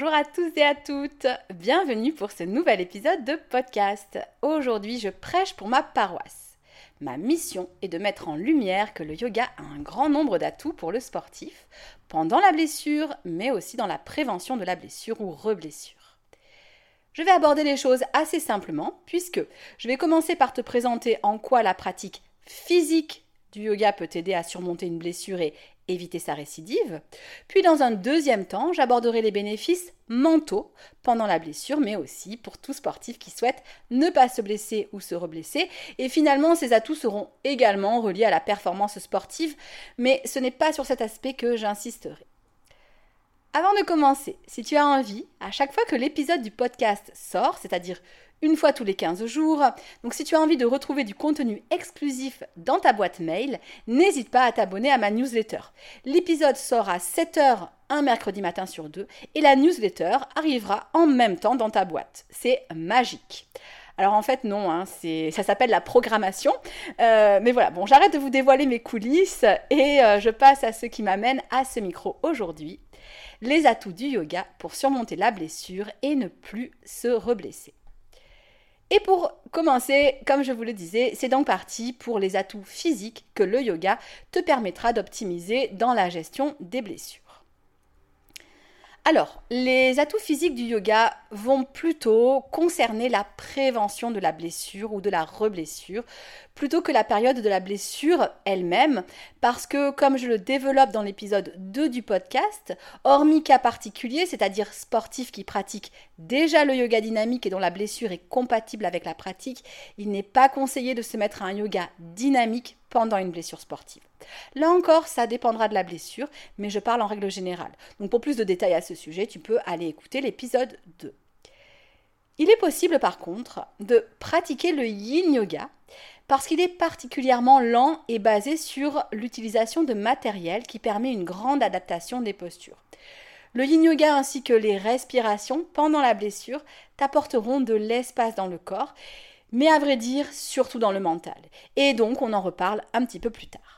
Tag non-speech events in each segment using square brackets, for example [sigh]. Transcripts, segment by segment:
Bonjour à tous et à toutes, bienvenue pour ce nouvel épisode de podcast. Aujourd'hui je prêche pour ma paroisse. Ma mission est de mettre en lumière que le yoga a un grand nombre d'atouts pour le sportif, pendant la blessure, mais aussi dans la prévention de la blessure ou reblessure. Je vais aborder les choses assez simplement, puisque je vais commencer par te présenter en quoi la pratique physique du yoga peut t'aider à surmonter une blessure et éviter sa récidive. Puis dans un deuxième temps, j'aborderai les bénéfices mentaux pendant la blessure, mais aussi pour tout sportif qui souhaite ne pas se blesser ou se reblesser. Et finalement, ces atouts seront également reliés à la performance sportive, mais ce n'est pas sur cet aspect que j'insisterai. Avant de commencer, si tu as envie, à chaque fois que l'épisode du podcast sort, c'est-à-dire une fois tous les 15 jours. Donc si tu as envie de retrouver du contenu exclusif dans ta boîte mail, n'hésite pas à t'abonner à ma newsletter. L'épisode sort à 7h un mercredi matin sur deux et la newsletter arrivera en même temps dans ta boîte. C'est magique. Alors en fait non, hein, ça s'appelle la programmation. Euh, mais voilà, bon, j'arrête de vous dévoiler mes coulisses et euh, je passe à ce qui m'amène à ce micro aujourd'hui. Les atouts du yoga pour surmonter la blessure et ne plus se reblesser. Et pour commencer, comme je vous le disais, c'est donc parti pour les atouts physiques que le yoga te permettra d'optimiser dans la gestion des blessures. Alors, les atouts physiques du yoga vont plutôt concerner la prévention de la blessure ou de la reblessure, plutôt que la période de la blessure elle-même, parce que comme je le développe dans l'épisode 2 du podcast, hormis cas particuliers, c'est-à-dire sportifs qui pratiquent déjà le yoga dynamique et dont la blessure est compatible avec la pratique, il n'est pas conseillé de se mettre à un yoga dynamique pendant une blessure sportive. Là encore, ça dépendra de la blessure, mais je parle en règle générale. Donc pour plus de détails à ce sujet, tu peux aller écouter l'épisode 2. Il est possible par contre de pratiquer le yin yoga parce qu'il est particulièrement lent et basé sur l'utilisation de matériel qui permet une grande adaptation des postures. Le yin yoga ainsi que les respirations pendant la blessure t'apporteront de l'espace dans le corps mais à vrai dire, surtout dans le mental. Et donc, on en reparle un petit peu plus tard.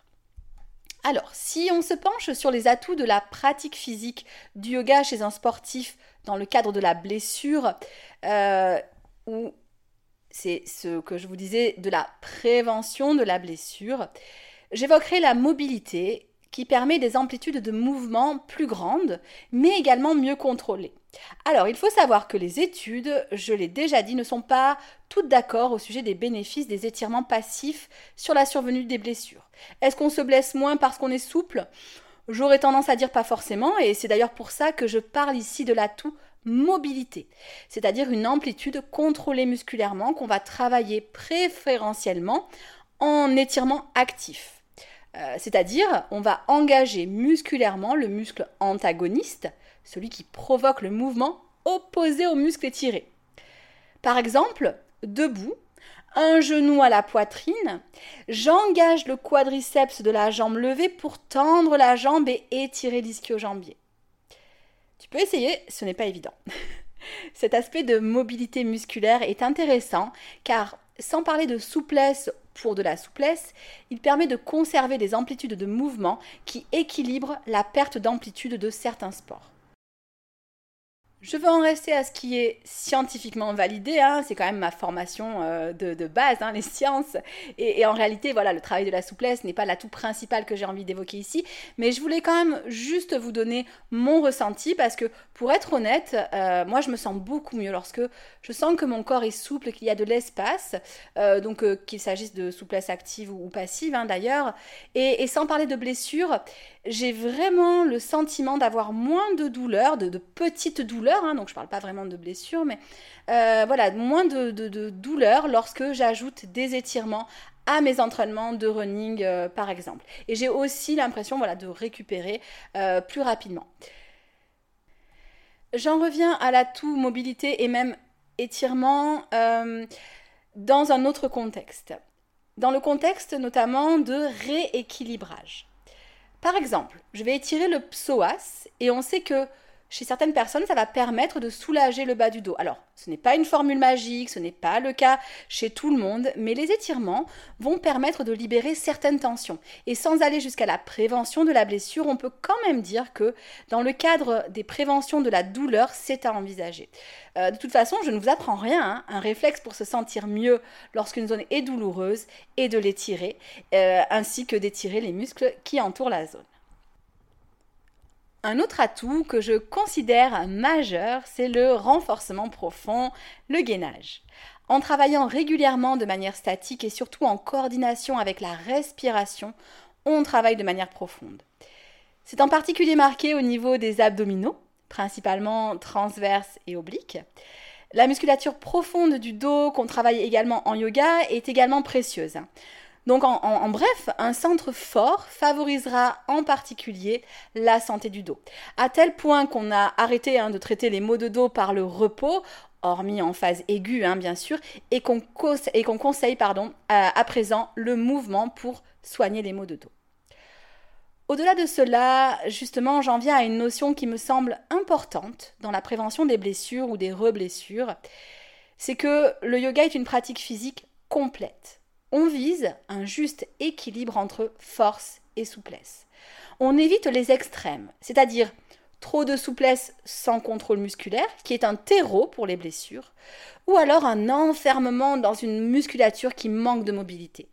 Alors, si on se penche sur les atouts de la pratique physique du yoga chez un sportif dans le cadre de la blessure, euh, ou c'est ce que je vous disais de la prévention de la blessure, j'évoquerai la mobilité qui permet des amplitudes de mouvement plus grandes, mais également mieux contrôlées. Alors, il faut savoir que les études, je l'ai déjà dit, ne sont pas toutes d'accord au sujet des bénéfices des étirements passifs sur la survenue des blessures. Est-ce qu'on se blesse moins parce qu'on est souple? J'aurais tendance à dire pas forcément, et c'est d'ailleurs pour ça que je parle ici de l'atout mobilité, c'est-à-dire une amplitude contrôlée musculairement qu'on va travailler préférentiellement en étirement actif. Euh, c'est-à-dire, on va engager musculairement le muscle antagoniste, celui qui provoque le mouvement opposé au muscle étiré. Par exemple, debout, un genou à la poitrine, j'engage le quadriceps de la jambe levée pour tendre la jambe et étirer l'ischio-jambier. Tu peux essayer, ce n'est pas évident. [laughs] Cet aspect de mobilité musculaire est intéressant car sans parler de souplesse pour de la souplesse, il permet de conserver des amplitudes de mouvement qui équilibrent la perte d'amplitude de certains sports. Je veux en rester à ce qui est scientifiquement validé, hein. c'est quand même ma formation euh, de, base, hein, les sciences. Et, en réalité, voilà, le travail de la souplesse n'est pas l'atout principal que j'ai envie d'évoquer ici, mais je voulais quand même juste vous donner mon ressenti parce que, pour être honnête, euh, moi je me sens beaucoup mieux lorsque je sens que mon corps est souple, qu'il y a de l'espace, euh, donc qu'il s'agisse de souplesse active ou, passive hein, d'ailleurs. Et, sans parler de blessures, j'ai vraiment le sentiment d'avoir moins de douleurs, de petites douleurs Hein, donc je ne parle pas vraiment de blessures, mais euh, voilà, moins de, de, douleur lorsque j'ajoute des étirements à mes entraînements de running, euh, par exemple. Et j'ai aussi l'impression voilà, de récupérer euh, plus rapidement. J'en reviens à l'atout mobilité et même étirement dans un autre contexte. Dans le contexte notamment de rééquilibrage. Par exemple, je vais étirer le psoas et on sait que chez certaines personnes, ça va permettre de soulager le bas du dos. Alors, ce n'est pas une formule magique, ce n'est pas le cas chez tout le monde, mais les étirements vont permettre de libérer certaines tensions. Et sans aller jusqu'à la prévention de la blessure, on peut quand même dire que dans le cadre des préventions de la douleur, c'est à envisager. Euh, de toute façon, je ne vous apprends rien, hein. un réflexe pour se sentir mieux lorsqu'une zone est douloureuse est de l'étirer, euh, ainsi que d'étirer les muscles qui entourent la zone. Un autre atout que je considère majeur, c'est le renforcement profond, le gainage. En travaillant régulièrement de manière statique et surtout en coordination avec la respiration, on travaille de manière profonde. C'est en particulier marqué au niveau des abdominaux, principalement transverses et obliques. La musculature profonde du dos qu'on travaille également en yoga est également précieuse. Donc en, bref, un centre fort favorisera en particulier la santé du dos. À tel point qu'on a arrêté hein, de traiter les maux de dos par le repos, hormis en phase aiguë hein, bien sûr, et qu'on conseille pardon, à, présent le mouvement pour soigner les maux de dos. Au-delà de cela, justement, j'en viens à une notion qui me semble importante dans la prévention des blessures ou des reblessures. C'est que le yoga est une pratique physique complète. On vise un juste équilibre entre force et souplesse. On évite les extrêmes, c'est-à-dire trop de souplesse sans contrôle musculaire, qui est un terreau pour les blessures, ou alors un enfermement dans une musculature qui manque de mobilité.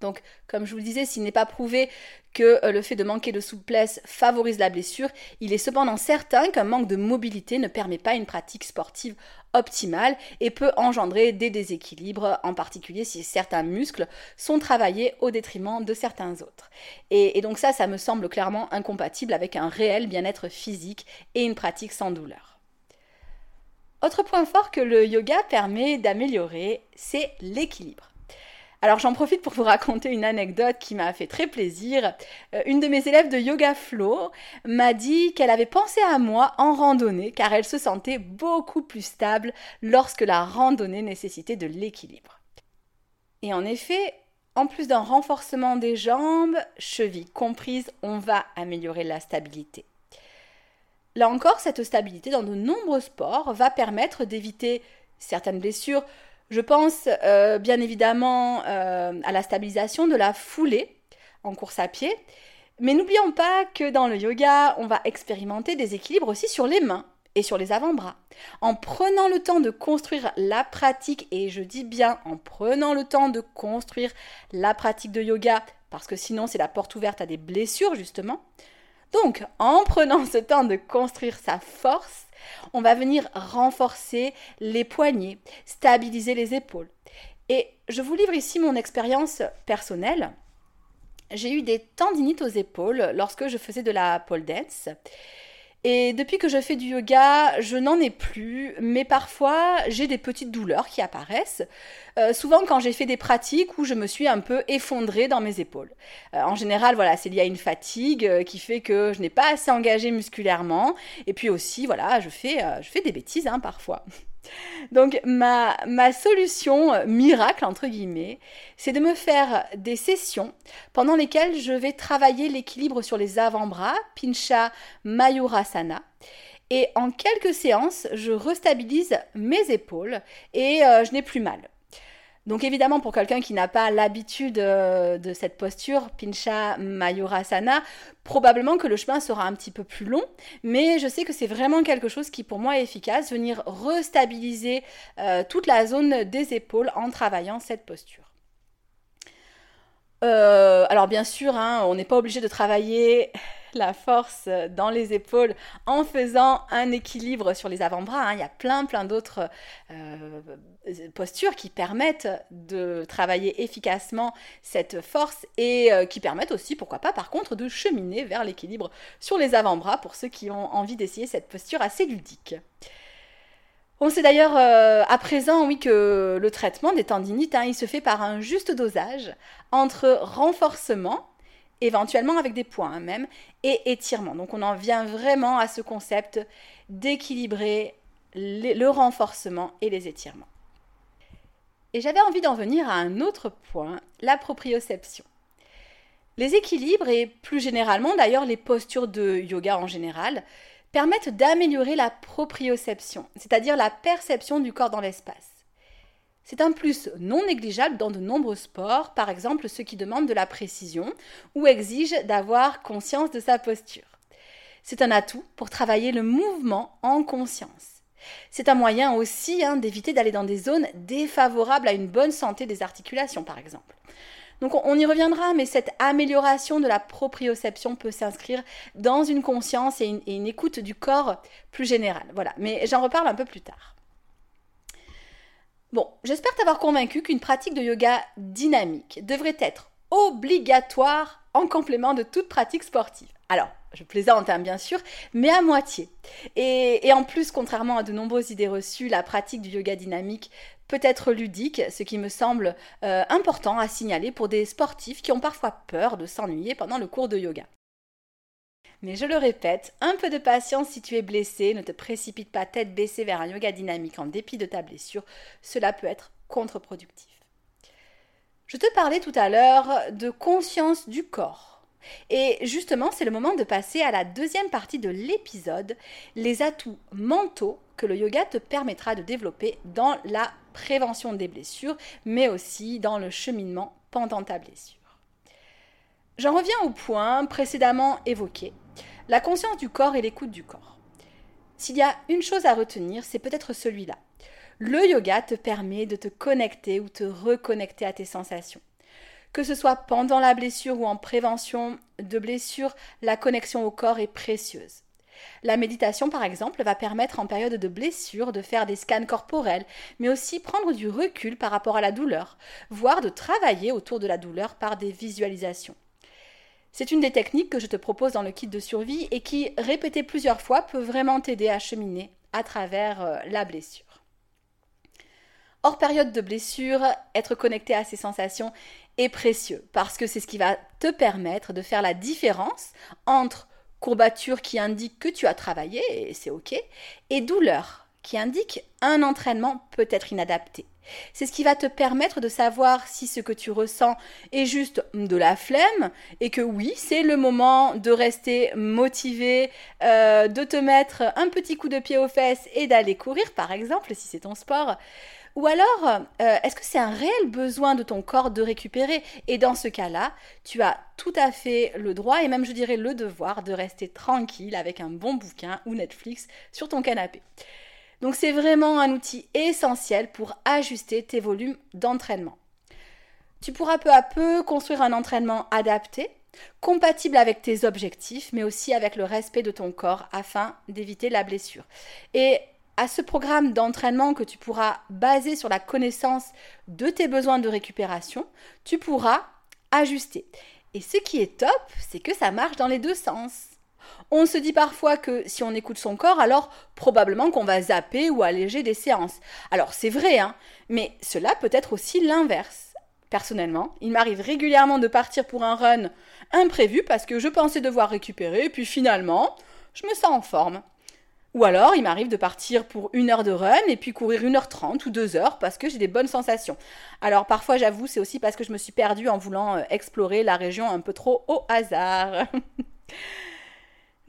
Donc, comme je vous le disais, s'il n'est pas prouvé que euh, le fait de manquer de souplesse favorise la blessure, il est cependant certain qu'un manque de mobilité ne permet pas une pratique sportive optimale et peut engendrer des déséquilibres, en particulier si certains muscles sont travaillés au détriment de certains autres. Et, et donc ça, ça me semble clairement incompatible avec un réel bien-être physique et une pratique sans douleur. Autre point fort que le yoga permet d'améliorer, c'est l'équilibre. Alors j'en profite pour vous raconter une anecdote qui m'a fait très plaisir. Euh, une de mes élèves de Yoga Flow m'a dit qu'elle avait pensé à moi en randonnée car elle se sentait beaucoup plus stable lorsque la randonnée nécessitait de l'équilibre. Et en effet, en plus d'un renforcement des jambes, chevilles comprises, on va améliorer la stabilité. Là encore, cette stabilité dans de nombreux sports va permettre d'éviter certaines blessures, je pense euh, bien évidemment euh, à la stabilisation de la foulée en course à pied. Mais n'oublions pas que dans le yoga, on va expérimenter des équilibres aussi sur les mains et sur les avant-bras. En prenant le temps de construire la pratique, et je dis bien en prenant le temps de construire la pratique de yoga, parce que sinon c'est la porte ouverte à des blessures justement. Donc, en prenant ce temps de construire sa force, on va venir renforcer les poignets, stabiliser les épaules. Et je vous livre ici mon expérience personnelle. J'ai eu des tendinites aux épaules lorsque je faisais de la pole dance. Et depuis que je fais du yoga, je n'en ai plus, mais parfois j'ai des petites douleurs qui apparaissent, euh, souvent quand j'ai fait des pratiques où je me suis un peu effondrée dans mes épaules. Euh, en général, voilà, c'est lié à une fatigue euh, qui fait que je n'ai pas assez engagé musculairement, et puis aussi, voilà, je fais, je fais des bêtises hein, parfois. Donc ma, solution euh, miracle, entre guillemets, c'est de me faire des sessions pendant lesquelles je vais travailler l'équilibre sur les avant-bras, Pincha Mayurasana. Et en quelques séances, je restabilise mes épaules et euh, je n'ai plus mal. Donc évidemment, pour quelqu'un qui n'a pas l'habitude euh, de cette posture, Pincha Mayurasana, probablement que le chemin sera un petit peu plus long, mais je sais que c'est vraiment quelque chose qui pour moi est efficace, venir restabiliser euh, toute la zone des épaules en travaillant cette posture. Euh, alors bien sûr, hein, on n'est pas obligé de travailler la force dans les épaules en faisant un équilibre sur les avant-bras. Hein. Il y a plein plein d'autres euh, postures qui permettent de travailler efficacement cette force et euh, qui permettent aussi, pourquoi pas, par contre, de cheminer vers l'équilibre sur les avant-bras pour ceux qui ont envie d'essayer cette posture assez ludique. On sait d'ailleurs euh, à présent, oui, que le traitement des tendinites, hein, il se fait par un juste dosage entre renforcement, éventuellement avec des points hein, même, et étirement. Donc on en vient vraiment à ce concept d'équilibrer le renforcement et les étirements. Et j'avais envie d'en venir à un autre point, la proprioception. Les équilibres et plus généralement d'ailleurs les postures de yoga en général permettent d'améliorer la proprioception, c'est-à-dire la perception du corps dans l'espace. C'est un plus non négligeable dans de nombreux sports, par exemple ceux qui demandent de la précision ou exigent d'avoir conscience de sa posture. C'est un atout pour travailler le mouvement en conscience. C'est un moyen aussi hein, d'éviter d'aller dans des zones défavorables à une bonne santé des articulations, par exemple. Donc on, y reviendra, mais cette amélioration de la proprioception peut s'inscrire dans une conscience et une, et une écoute du corps plus générale. Voilà, mais j'en reparle un peu plus tard. Bon, j'espère t'avoir convaincu qu'une pratique de yoga dynamique devrait être obligatoire en complément de toute pratique sportive. Alors, je plaisante hein, bien sûr, mais à moitié. Et, en plus, contrairement à de nombreuses idées reçues, la pratique du yoga dynamique peut être ludique, ce qui me semble euh, important à signaler pour des sportifs qui ont parfois peur de s'ennuyer pendant le cours de yoga. Mais je le répète, un peu de patience si tu es blessé, ne te précipite pas tête baissée vers un yoga dynamique en dépit de ta blessure, cela peut être contre-productif. Je te parlais tout à l'heure de conscience du corps. Et justement, c'est le moment de passer à la deuxième partie de l'épisode, les atouts mentaux que le yoga te permettra de développer dans la prévention des blessures, mais aussi dans le cheminement pendant ta blessure. J'en reviens au point précédemment évoqué, la conscience du corps et l'écoute du corps. S'il y a une chose à retenir, c'est peut-être celui-là. Le yoga te permet de te connecter ou te reconnecter à tes sensations. Que ce soit pendant la blessure ou en prévention de blessure, la connexion au corps est précieuse. La méditation, par exemple, va permettre en période de blessure de faire des scans corporels, mais aussi prendre du recul par rapport à la douleur, voire de travailler autour de la douleur par des visualisations. C'est une des techniques que je te propose dans le kit de survie et qui, répétée plusieurs fois, peut vraiment t'aider à cheminer à travers euh, la blessure. Hors période de blessure, être connecté à ces sensations est précieux parce que c'est ce qui va te permettre de faire la différence entre courbature qui indique que tu as travaillé, et c'est ok, et douleur qui indique un entraînement peut être inadapté. C'est ce qui va te permettre de savoir si ce que tu ressens est juste de la flemme et que oui, c'est le moment de rester motivé, euh, de te mettre un petit coup de pied aux fesses et d'aller courir, par exemple, si c'est ton sport. Ou alors, euh, est-ce que c'est un réel besoin de ton corps de récupérer? Et dans ce cas-là, tu as tout à fait le droit et même je dirais le devoir de rester tranquille avec un bon bouquin ou Netflix sur ton canapé. Donc c'est vraiment un outil essentiel pour ajuster tes volumes d'entraînement. Tu pourras peu à peu construire un entraînement adapté, compatible avec tes objectifs, mais aussi avec le respect de ton corps afin d'éviter la blessure. Et à ce programme d'entraînement que tu pourras baser sur la connaissance de tes besoins de récupération, tu pourras ajuster. Et ce qui est top, c'est que ça marche dans les deux sens. On se dit parfois que si on écoute son corps, alors probablement qu'on va zapper ou alléger des séances. Alors c'est vrai, hein, mais cela peut être aussi l'inverse. Personnellement, il m'arrive régulièrement de partir pour un run imprévu parce que je pensais devoir récupérer, puis finalement, je me sens en forme. Ou alors, il m'arrive de partir pour une heure de run et puis courir une heure trente ou deux heures parce que j'ai des bonnes sensations. Alors parfois, j'avoue, c'est aussi parce que je me suis perdue en voulant euh, explorer la région un peu trop au hasard. [laughs]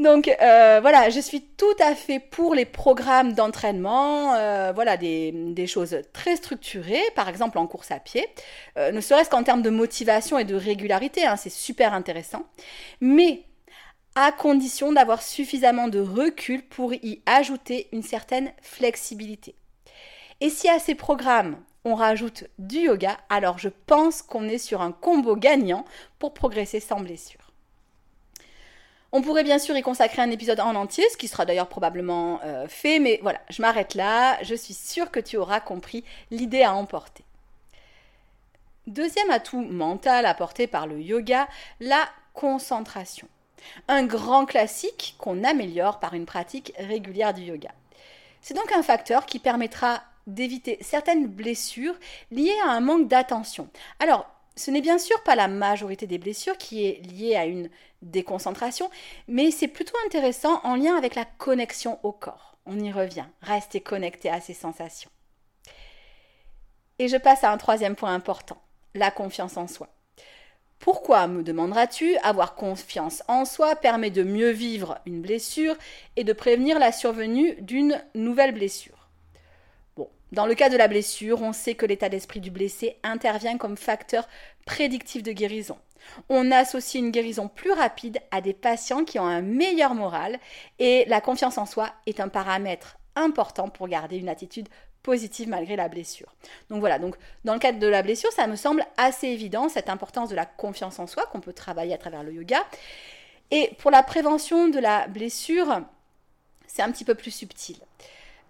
Donc euh, voilà, je suis tout à fait pour les programmes d'entraînement, euh, voilà, des, choses très structurées, par exemple en course à pied, euh, ne serait-ce qu'en termes de motivation et de régularité, hein, c'est super intéressant, mais à condition d'avoir suffisamment de recul pour y ajouter une certaine flexibilité. Et si à ces programmes, on rajoute du yoga, alors je pense qu'on est sur un combo gagnant pour progresser sans blessure. On pourrait bien sûr y consacrer un épisode en entier, ce qui sera d'ailleurs probablement euh, fait, mais voilà, je m'arrête là, je suis sûre que tu auras compris l'idée à emporter. Deuxième atout mental apporté par le yoga, la concentration. Un grand classique qu'on améliore par une pratique régulière du yoga. C'est donc un facteur qui permettra d'éviter certaines blessures liées à un manque d'attention. Alors, ce n'est bien sûr pas la majorité des blessures qui est liée à une déconcentration, mais c'est plutôt intéressant en lien avec la connexion au corps. On y revient, rester connecté à ces sensations. Et je passe à un troisième point important, la confiance en soi. Pourquoi, me demanderas-tu, avoir confiance en soi permet de mieux vivre une blessure et de prévenir la survenue d'une nouvelle blessure? Dans le cas de la blessure, on sait que l'état d'esprit du blessé intervient comme facteur prédictif de guérison. On associe une guérison plus rapide à des patients qui ont un meilleur moral et la confiance en soi est un paramètre important pour garder une attitude positive malgré la blessure. Donc voilà, donc dans le cadre de la blessure, ça me semble assez évident cette importance de la confiance en soi qu'on peut travailler à travers le yoga. Et pour la prévention de la blessure, c'est un petit peu plus subtil.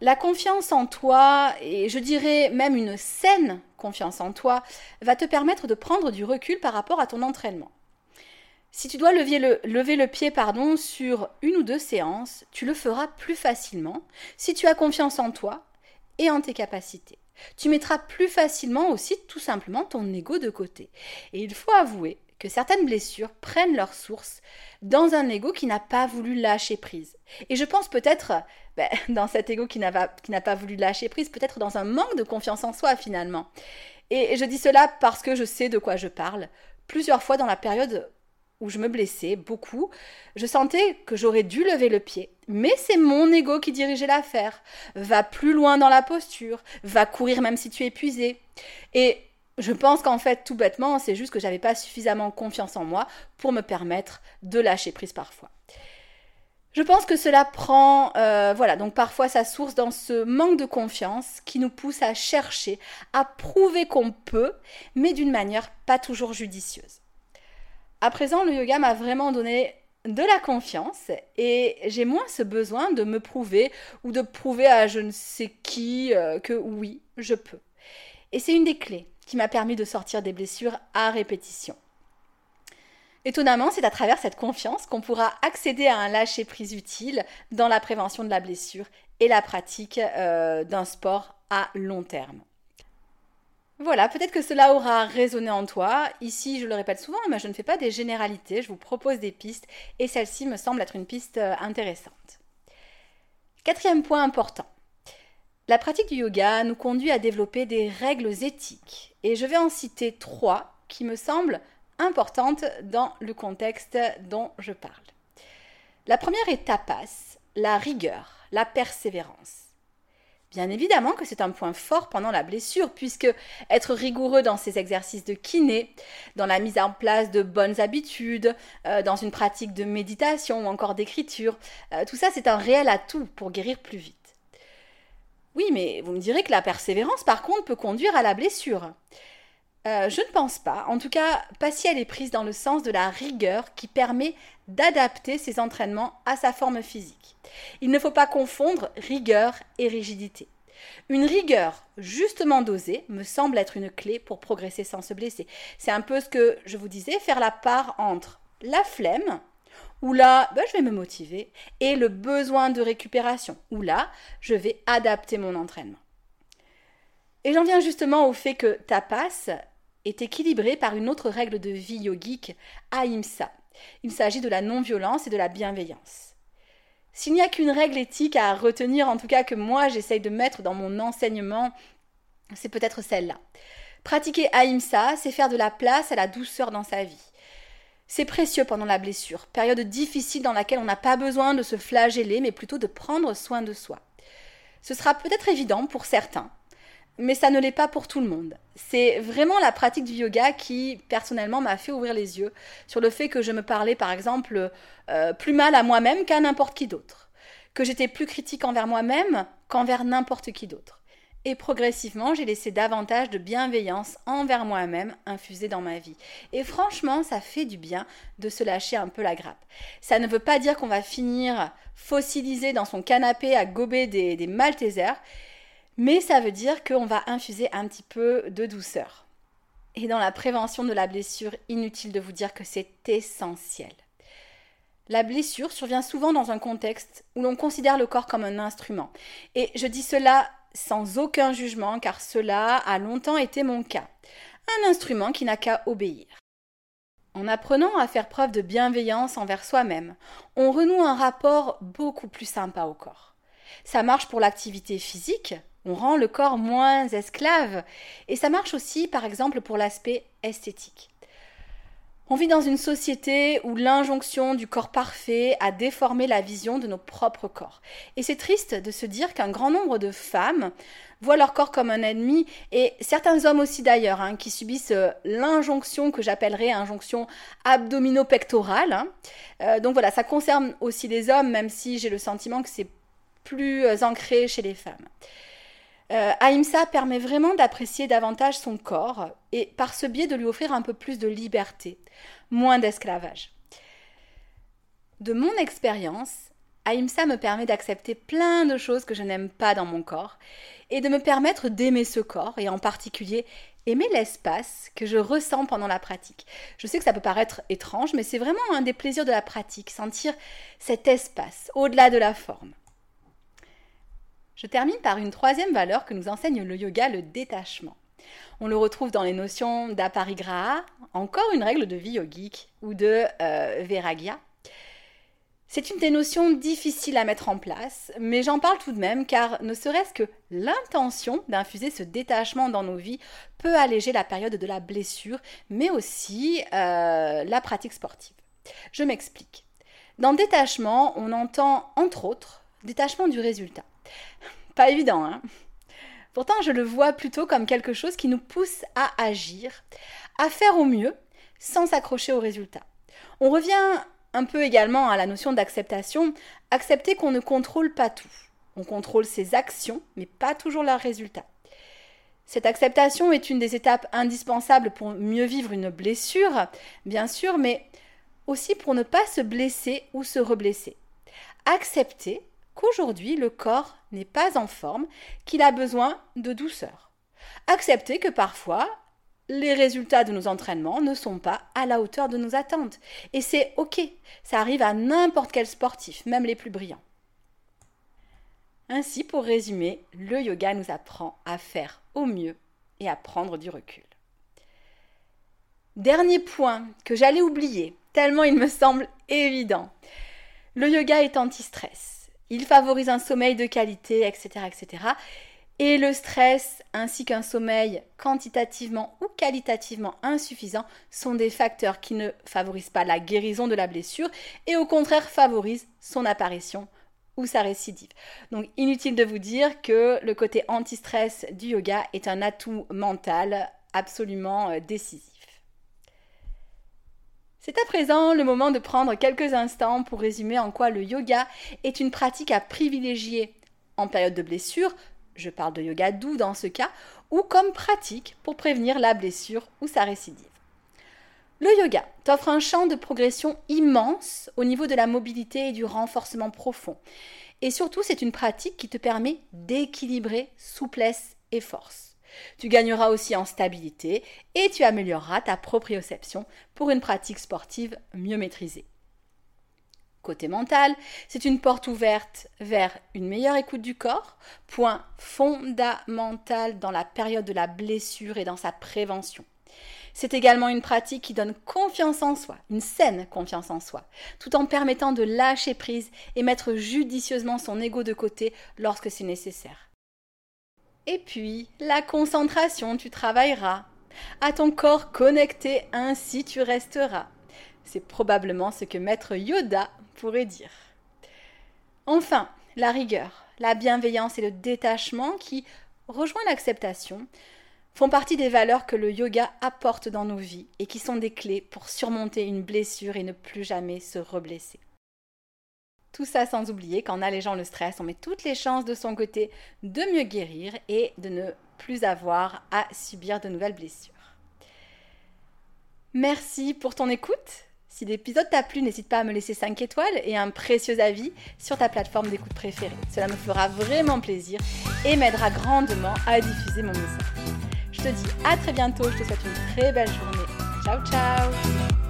La confiance en toi, et je dirais même une saine confiance en toi, va te permettre de prendre du recul par rapport à ton entraînement. Si tu dois lever le, pied pardon, sur une ou deux séances, tu le feras plus facilement si tu as confiance en toi et en tes capacités. Tu mettras plus facilement aussi tout simplement ton ego de côté. Et il faut avouer que certaines blessures prennent leur source dans un ego qui n'a pas voulu lâcher prise. Et je pense peut-être ben, [laughs] dans cet ego qui n'a pas, voulu lâcher prise, peut-être dans un manque de confiance en soi finalement. Et, je dis cela parce que je sais de quoi je parle. Plusieurs fois dans la période où je me blessais beaucoup, je sentais que j'aurais dû lever le pied. Mais c'est mon ego qui dirigeait l'affaire. Va plus loin dans la posture, va courir même si tu es épuisé. Et je pense qu'en fait, tout bêtement, c'est juste que j'avais pas suffisamment confiance en moi pour me permettre de lâcher prise parfois. Je pense que cela prend, euh, voilà, donc parfois sa source dans ce manque de confiance qui nous pousse à chercher, à prouver qu'on peut, mais d'une manière pas toujours judicieuse. À présent, le yoga m'a vraiment donné de la confiance et j'ai moins ce besoin de me prouver ou de prouver à je ne sais qui euh, que oui, je peux. Et c'est une des clés qui m'a permis de sortir des blessures à répétition. Étonnamment, c'est à travers cette confiance qu'on pourra accéder à un lâcher-prise utile dans la prévention de la blessure et la pratique euh, d'un sport à long terme. Voilà, peut-être que cela aura résonné en toi. Ici, je le répète souvent, mais je ne fais pas des généralités, je vous propose des pistes et celle-ci me semble être une piste euh, intéressante. Quatrième point important. La pratique du yoga nous conduit à développer des règles éthiques et je vais en citer trois qui me semblent importantes dans le contexte dont je parle. La première est tapas, la rigueur, la persévérance. Bien évidemment que c'est un point fort pendant la blessure, puisque être rigoureux dans ses exercices de kiné, dans la mise en place de bonnes habitudes, euh, dans une pratique de méditation ou encore d'écriture, euh, tout ça c'est un réel atout pour guérir plus vite. Oui, mais vous me direz que la persévérance, par contre, peut conduire à la blessure. Euh, je ne pense pas. En tout cas, pas si elle est prise dans le sens de la rigueur qui permet d'adapter ses entraînements à sa forme physique. Il ne faut pas confondre rigueur et rigidité. Une rigueur justement dosée me semble être une clé pour progresser sans se blesser. C'est un peu ce que je vous disais, faire la part entre la flemme, où là, ben, je vais me motiver, et le besoin de récupération, où là, je vais adapter mon entraînement. Et j'en viens justement au fait que tapas est équilibré par une autre règle de vie yogique, ahimsa. Il s'agit de la non-violence et de la bienveillance. S'il n'y a qu'une règle éthique à retenir, en tout cas que moi j'essaye de mettre dans mon enseignement, c'est peut-être celle-là. Pratiquer ahimsa, c'est faire de la place à la douceur dans sa vie. C'est précieux pendant la blessure, période difficile dans laquelle on n'a pas besoin de se flageller, mais plutôt de prendre soin de soi. Ce sera peut-être évident pour certains, mais ça ne l'est pas pour tout le monde. C'est vraiment la pratique du yoga qui, personnellement, m'a fait ouvrir les yeux sur le fait que je me parlais, par exemple, euh, plus mal à moi-même qu'à n'importe qui d'autre, que j'étais plus critique envers moi-même qu'envers n'importe qui d'autre. Et progressivement, j'ai laissé davantage de bienveillance envers moi-même infuser dans ma vie. Et franchement, ça fait du bien de se lâcher un peu la grappe. Ça ne veut pas dire qu'on va finir fossilisé dans son canapé à gober des, des mais ça veut dire qu'on va infuser un petit peu de douceur. Et dans la prévention de la blessure, inutile de vous dire que c'est essentiel. La blessure survient souvent dans un contexte où l'on considère le corps comme un instrument. Et je dis cela sans aucun jugement, car cela a longtemps été mon cas. Un instrument qui n'a qu'à obéir. En apprenant à faire preuve de bienveillance envers soi-même, on renoue un rapport beaucoup plus sympa au corps. Ça marche pour l'activité physique, on rend le corps moins esclave, et ça marche aussi par exemple pour l'aspect esthétique. On vit dans une société où l'injonction du corps parfait a déformé la vision de nos propres corps. Et c'est triste de se dire qu'un grand nombre de femmes voient leur corps comme un ennemi, et certains hommes aussi d'ailleurs, hein, qui subissent euh, l'injonction que j'appellerais injonction abdominopectorale. Hein. Euh, donc voilà, ça concerne aussi les hommes, même si j'ai le sentiment que c'est plus euh, ancré chez les femmes. Euh, permet vraiment d'apprécier davantage son corps et par ce biais de lui offrir un peu plus de liberté, moins d'esclavage. De mon expérience, Ahimsa me permet d'accepter plein de choses que je n'aime pas dans mon corps et de me permettre d'aimer ce corps et en particulier aimer l'espace que je ressens pendant la pratique. Je sais que ça peut paraître étrange, mais c'est vraiment un des plaisirs de la pratique, sentir cet espace au-delà de la forme. Je termine par une troisième valeur que nous enseigne le yoga, le détachement. On le retrouve dans les notions d'aparigraha, encore une règle de vie yogique, ou de euh. C'est une des notions difficiles à mettre en place, mais j'en parle tout de même car ne serait-ce que l'intention d'infuser ce détachement dans nos vies peut alléger la période de la blessure, mais aussi euh, la pratique sportive. Je m'explique. Dans détachement, on entend entre autres détachement du résultat. Pas évident, hein Pourtant, je le vois plutôt comme quelque chose qui nous pousse à agir, à faire au mieux, sans s'accrocher au résultat. On revient un peu également à la notion d'acceptation, accepter qu'on ne contrôle pas tout. On contrôle ses actions, mais pas toujours leurs résultats. Cette acceptation est une des étapes indispensables pour mieux vivre une blessure, bien sûr, mais aussi pour ne pas se blesser ou se reblesser. Accepter qu'aujourd'hui le corps n'est pas en forme, qu'il a besoin de douceur. Accepter que parfois les résultats de nos entraînements ne sont pas à la hauteur de nos attentes. Et c'est ok, ça arrive à n'importe quel sportif, même les plus brillants. Ainsi, pour résumer, le yoga nous apprend à faire au mieux et à prendre du recul. Dernier point que j'allais oublier, tellement il me semble évident. Le yoga est anti-stress il favorise un sommeil de qualité, etc. etc. Et le stress ainsi qu'un sommeil quantitativement ou qualitativement insuffisant sont des facteurs qui ne favorisent pas la guérison de la blessure et au contraire favorisent son apparition ou sa récidive. Donc inutile de vous dire que le côté anti-stress du yoga est un atout mental absolument euh, décisif. C'est à présent le moment de prendre quelques instants pour résumer en quoi le yoga est une pratique à privilégier en période de blessure, je parle de yoga doux dans ce cas, ou comme pratique pour prévenir la blessure ou sa récidive. Le yoga t'offre un champ de progression immense au niveau de la mobilité et du renforcement profond. Et surtout, c'est une pratique qui te permet d'équilibrer souplesse et force. Tu gagneras aussi en stabilité et tu amélioreras ta proprioception pour une pratique sportive mieux maîtrisée. Côté mental, c'est une porte ouverte vers une meilleure écoute du corps, point fondamental dans la période de la blessure et dans sa prévention. C'est également une pratique qui donne confiance en soi, une saine confiance en soi, tout en permettant de lâcher prise et mettre judicieusement son ego de côté lorsque c'est nécessaire. Et puis, la concentration, tu travailleras. À ton corps connecté, ainsi tu resteras. C'est probablement ce que maître Yoda pourrait dire. Enfin, la rigueur, la bienveillance et le détachement qui rejoint l'acceptation font partie des valeurs que le yoga apporte dans nos vies et qui sont des clés pour surmonter une blessure et ne plus jamais se reblesser. Tout ça sans oublier qu'en allégeant le stress, on met toutes les chances de son côté de mieux guérir et de ne plus avoir à subir de nouvelles blessures. Merci pour ton écoute. Si l'épisode t'a plu, n'hésite pas à me laisser 5 étoiles et un précieux avis sur ta plateforme d'écoute préférée. Cela me fera vraiment plaisir et m'aidera grandement à diffuser mon message. Je te dis à très bientôt, je te souhaite une très belle journée. Ciao ciao